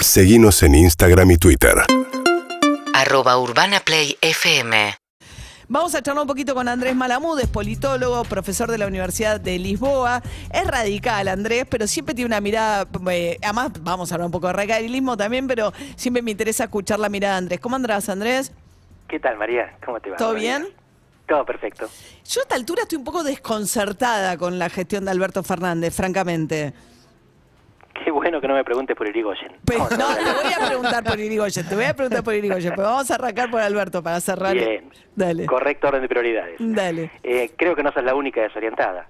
Seguimos en Instagram y Twitter. arroba urbanaplayfm Vamos a charlar un poquito con Andrés Malamud, es politólogo, profesor de la Universidad de Lisboa. Es radical, Andrés, pero siempre tiene una mirada. eh, además, vamos a hablar un poco de radicalismo también, pero siempre me interesa escuchar la mirada de Andrés. ¿Cómo andrás, Andrés? ¿Qué tal, María? ¿Cómo te va? ¿Todo bien? Todo perfecto. Yo a esta altura estoy un poco desconcertada con la gestión de Alberto Fernández, francamente. Qué bueno que no me preguntes por Irigoyen. No, te voy a preguntar por Irigoyen, te voy a preguntar por Irigoyen, pero vamos a arrancar por Alberto para cerrar. Bien. Dale. Correcto orden de prioridades. Dale. Eh, creo que no sos la única desorientada.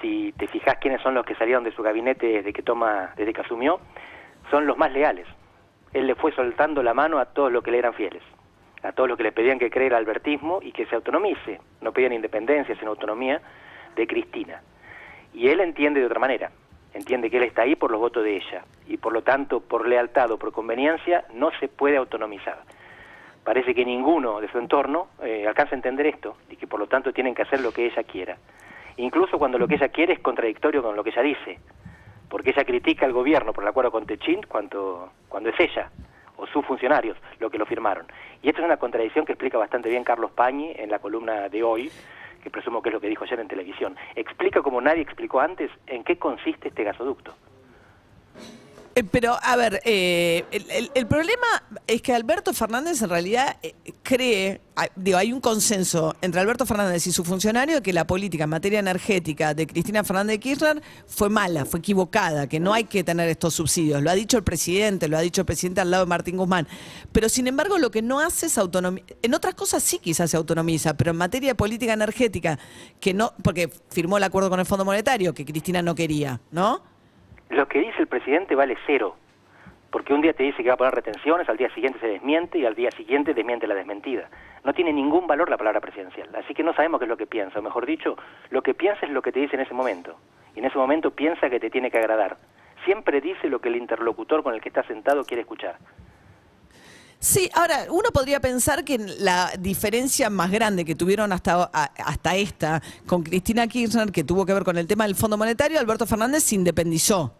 Si te fijas quiénes son los que salieron de su gabinete desde que toma, desde que asumió, son los más leales. Él le fue soltando la mano a todos los que le eran fieles, a todos los que le pedían que creera albertismo y que se autonomice. No pedían independencia, sino autonomía de Cristina. Y él entiende de otra manera. Entiende que él está ahí por los votos de ella y por lo tanto, por lealtad o por conveniencia, no se puede autonomizar parece que ninguno de su entorno eh, alcanza a entender esto y que por lo tanto tienen que hacer lo que ella quiera. Incluso cuando lo que ella quiere es contradictorio con lo que ella dice, porque ella critica al gobierno por el acuerdo con Techín cuando, cuando es ella o sus funcionarios lo que lo firmaron. Y esto es una contradicción que explica bastante bien Carlos Pañi en la columna de hoy, que presumo que es lo que dijo ayer en televisión. Explica como nadie explicó antes en qué consiste este gasoducto. Eh, Pero, a ver, eh, el, problema es que Alberto Fernández en realidad eh, cree, digo, hay un consenso entre Alberto Fernández y su funcionario de que la política en materia energética de Cristina Fernández de Kirchner fue mala, fue equivocada, que no hay que tener estos subsidios. Lo ha dicho el presidente, lo ha dicho el presidente al lado de Martín Guzmán. Pero, sin embargo, lo que no hace es autonomía. En otras cosas sí quizás se autonomiza, pero en materia de política energética, que no, porque firmó el acuerdo con el Fondo Monetario, que Cristina no quería, ¿no? Lo que dice el presidente vale cero, porque un día te dice que va a poner retenciones, al día siguiente se desmiente y al día siguiente desmiente la desmentida. No tiene ningún valor la palabra presidencial, así que no sabemos qué es lo que piensa, o mejor dicho, lo que piensa es lo que te dice en ese momento, y en ese momento piensa que te tiene que agradar. Siempre dice lo que el interlocutor con el que está sentado quiere escuchar. Sí, ahora, uno podría pensar que la diferencia más grande que tuvieron hasta, hasta esta con Cristina Kirchner, que tuvo que ver con el tema del Fondo Monetario, Alberto Fernández se independizó.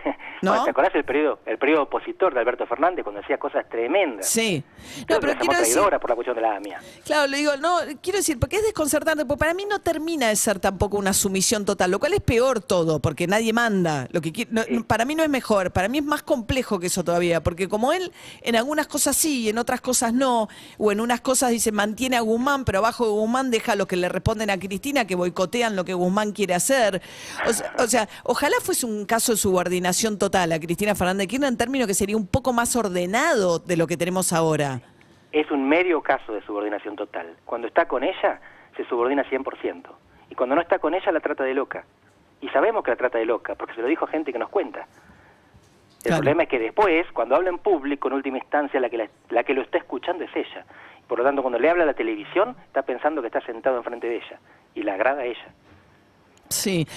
¿No? ¿Te acordás el periodo, el periodo opositor de Alberto Fernández cuando decía cosas tremendas? Sí. No, pero quiero decir, traidora por la cuestión de la AMIA. claro, le digo, no, quiero decir, porque es desconcertante, porque para mí no termina de ser tampoco una sumisión total, lo cual es peor todo, porque nadie manda. Lo que no- para mí no es mejor, para mí es más complejo que eso todavía, porque como él en algunas cosas sí y en otras cosas no, o en unas cosas dice mantiene a Guzmán, pero abajo de Guzmán deja a los que le responden a Cristina, que boicotean lo que Guzmán quiere hacer. O sea, o sea, ojalá fuese un caso de subordinación total a Cristina Fernández de Kirchner en términos que sería un poco más ordenado de lo que tenemos ahora. Es un medio caso de subordinación total. Cuando está con ella, se subordina 100%. Y cuando no está con ella, la trata de loca. Y sabemos que la trata de loca, porque se lo dijo gente que nos cuenta. El Claro. problema es que después, cuando habla en público, en última instancia, la que, la, la que lo está escuchando es ella. Por lo tanto, cuando le habla a la televisión, está pensando que está sentado enfrente de ella. Y la agrada a ella. Sí.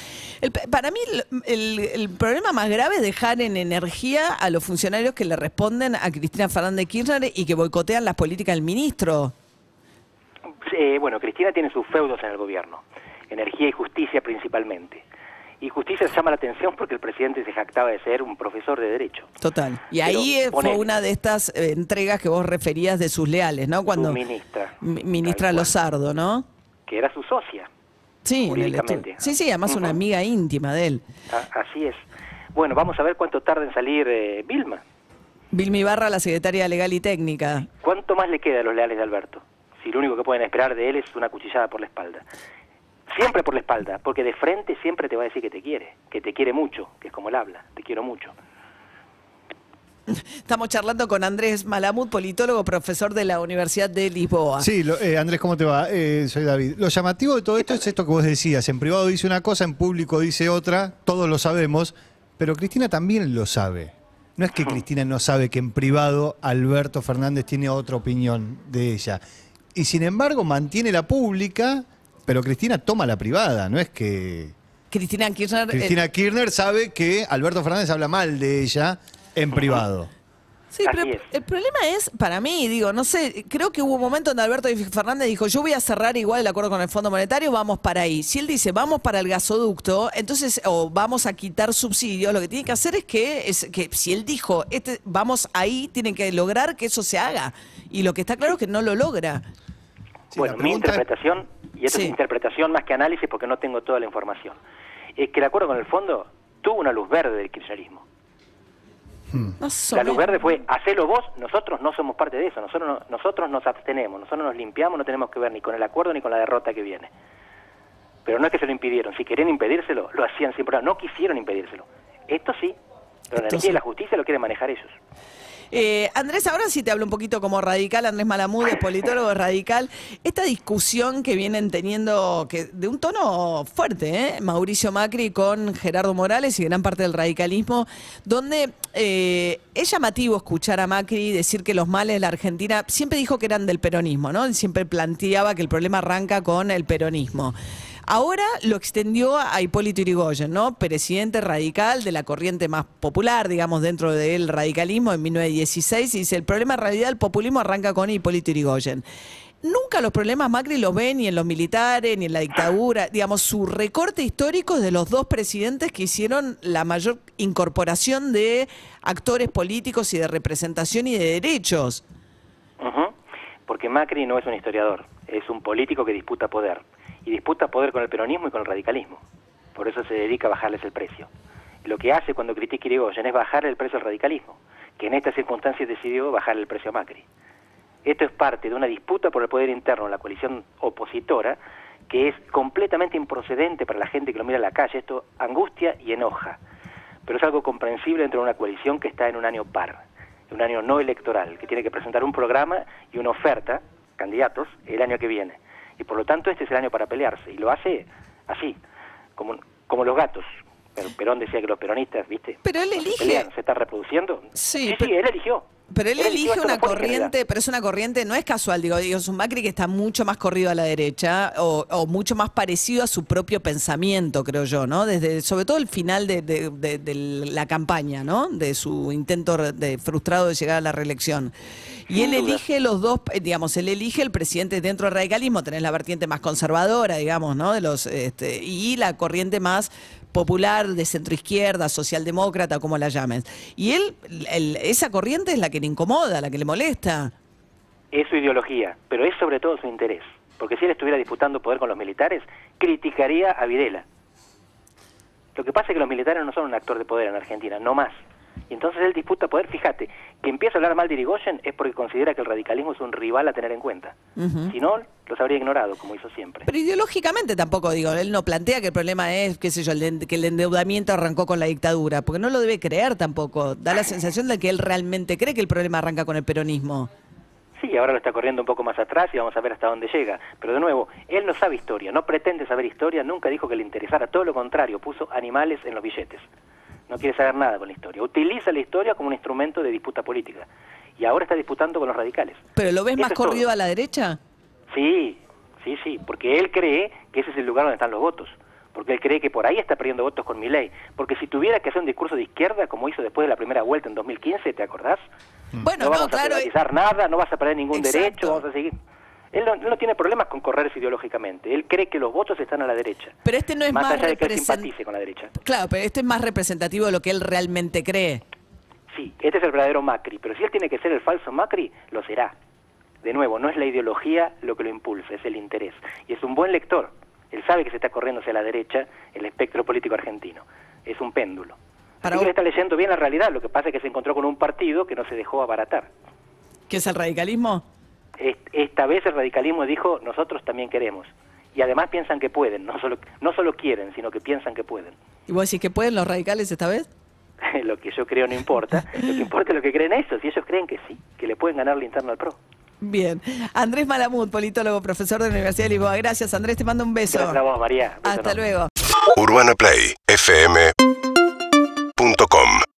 El- para mí el, problema más grave es dejar en energía a los funcionarios que le responden a Cristina Fernández de Kirchner y que boicotean las políticas del ministro. Eh, bueno, Cristina tiene sus feudos en el gobierno, energía y justicia principalmente. Y justicia llama la atención porque el presidente se jactaba de ser un profesor de derecho. Total. Y ahí eh, fue una de estas eh, entregas que vos referías de sus leales, ¿no? Cuando ministra. Mi- ministra. Lozardo, ¿no? Que era su socia. Sí, Jurídicamente. sí, sí, además una amiga íntima de él. A- así es. Bueno, vamos a ver cuánto tarda en salir eh, Vilma. Vilma Ibarra, la secretaria legal y técnica. ¿Cuánto más le queda a los leales de Alberto? Si lo único que pueden esperar de él es una cuchillada por la espalda. Siempre por la espalda, porque de frente siempre te va a decir que te quiere, que te quiere mucho, que es como él habla, te quiero mucho. Estamos charlando con Andrés Malamud, politólogo, profesor de la Universidad de Lisboa. Sí, lo- eh, Andrés, ¿cómo te va? Eh, soy David. Lo llamativo de todo esto es esto que vos decías. En privado dice una cosa, en público dice otra, todos lo sabemos, pero Cristina también lo sabe. No es que Cristina no sabe que en privado Alberto Fernández tiene otra opinión de ella. Y sin embargo mantiene la pública, pero Cristina toma la privada. No es que Cristina Kirchner. Cristina Kirchner sabe que Alberto Fernández habla mal de ella en privado. Sí, Así pero es. el problema es, para mí, digo, no sé, creo que hubo un momento donde Alberto Fernández dijo, yo voy a cerrar igual el acuerdo con el Fondo Monetario, vamos para ahí. Si él dice, vamos para el gasoducto, entonces, o vamos a quitar subsidios, lo que tiene que hacer es que, es que si él dijo, este, vamos ahí, tienen que lograr que eso se haga. Y lo que está claro es que no lo logra. Sí, bueno, mi interpretación, y esto Sí. es interpretación más que análisis porque no tengo toda la información, es que el acuerdo con el fondo tuvo una luz verde del kirchnerismo. O La luz verde fue, hacelo vos, nosotros no somos parte de eso, nosotros, no- nosotros nos abstenemos, nosotros nos limpiamos, no tenemos que ver ni con el acuerdo ni con la derrota que viene. Pero no es que se lo impidieron, si querían impedírselo, lo hacían sin problema, no quisieron impedírselo. Esto sí, pero la Esto energía sí. y la justicia lo quieren manejar ellos. Eh, Andrés, ahora sí te hablo un poquito como radical, Andrés Malamud, es politólogo radical. Esta discusión que vienen teniendo, que de un tono fuerte, ¿eh? Mauricio Macri con Gerardo Morales y gran parte del radicalismo, donde eh, es llamativo escuchar a Macri decir que los males de la Argentina, siempre dijo que eran del peronismo, ¿no? Él siempre planteaba que el problema arranca con el peronismo. Ahora lo extendió a Hipólito Yrigoyen, ¿no? Presidente radical de la corriente más popular, digamos, dentro del radicalismo en 1916, y dice, el problema en realidad populismo arranca con Hipólito Yrigoyen. Nunca los problemas Macri los ve ni en los militares, ni en la dictadura. Digamos, su recorte histórico es de los dos presidentes que hicieron la mayor incorporación de actores políticos y de representación y de derechos. Porque Macri no es un historiador, es un político que disputa poder. Y disputa poder con el peronismo y con el radicalismo. Por eso se dedica a bajarles el precio. Lo que hace cuando critica Irigoyen es bajar el precio al radicalismo, que en estas circunstancias decidió bajar el precio a Macri. Esto es parte de una disputa por el poder interno en la coalición opositora que es completamente improcedente para la gente que lo mira en la calle. Esto angustia y enoja. Pero es algo comprensible dentro de una coalición que está en un año par, un año no electoral, que tiene que presentar un programa y una oferta, candidatos, el año que viene. Y por lo tanto este es el año para pelearse. Y lo hace así, como, como los gatos. Pero Perón decía que los peronistas, ¿viste? Pero él No se elige- pelean, se están reproduciendo. Sí, sí, pero- él eligió. Pero él elige una corriente, pero es una corriente, no es casual, digo, digo, es un Macri que está mucho más corrido a la derecha o, o mucho más parecido a su propio pensamiento, creo yo, ¿no? Desde, sobre todo el final de, de- de- de la campaña, ¿no? De su intento de, frustrado de llegar a la reelección. Y él elige los dos, eh, digamos, él elige el presidente dentro del radicalismo, tenés la vertiente más conservadora, digamos, ¿no? De los, este, y la corriente más popular, de centroizquierda, socialdemócrata, como la llames. Y él, el- esa corriente es la que le incomoda, la que le molesta. es su ideología, pero es sobre todo su interés. Porque si él estuviera disputando poder con los militares, criticaría a Videla. Lo que pasa es que los militares no son un actor de poder en Argentina, no más. Y entonces él disputa poder, fíjate, que empieza a hablar mal de Irigoyen es porque considera que el radicalismo es un rival a tener en cuenta. Si no, los habría ignorado, como hizo siempre. Pero ideológicamente tampoco, digo, él no plantea que el problema es, qué sé yo, el que el endeudamiento arrancó con la dictadura, porque no lo debe creer tampoco. Da la sensación de que él realmente cree que el problema arranca con el peronismo. Sí, ahora lo está corriendo un poco más atrás y vamos a ver hasta dónde llega. Pero de nuevo, él no sabe historia, no pretende saber historia, nunca dijo que le interesara, todo lo contrario, puso animales en los billetes. No quiere saber nada con la historia. Utiliza la historia como un instrumento de disputa política. Y ahora está disputando con los radicales. ¿Pero lo ves Eso más todo. corrido a la derecha? Sí, sí, sí, porque él cree que ese es el lugar donde están los votos. Porque él cree que por ahí está perdiendo votos con Milei. Porque si tuviera que hacer un discurso de izquierda, como hizo después de la primera vuelta en 2015, ¿te acordás? Bueno, no no, vamos claro. a privatizar nada, no vas a perder ningún Exacto. derecho, vamos a seguir. Él no, tiene problemas con correrse ideológicamente. Él cree que los votos están a la derecha. Pero este no es más, allá de que él simpatice con la derecha. Claro, pero este es más representativo de lo que él realmente cree. Sí, este es el verdadero Macri. Pero si él tiene que ser el falso Macri, lo será. De nuevo, no es la ideología lo que lo impulsa, es el interés. Y es un buen lector. Él sabe que se está corriendo hacia la derecha el espectro político argentino. Es un péndulo. Para Así que vos- él está leyendo bien la realidad. Lo que pasa es que se encontró con un partido que no se dejó abaratar. ¿Qué es el radicalismo? Est- Esta vez el radicalismo dijo, nosotros también queremos. Y además piensan que pueden, no solo, no solo quieren, sino que piensan que pueden. ¿Y vos decís que pueden los radicales esta vez? lo que yo creo no importa, lo que importa es lo que creen ellos, y ellos creen que sí, que le pueden ganar la interna al PRO. Bien. Andrés Malamud, politólogo, profesor de la Universidad de Lisboa. Gracias, Andrés, te mando un beso. Gracias a vos, María. Beso Hasta luego. Urbana Play fm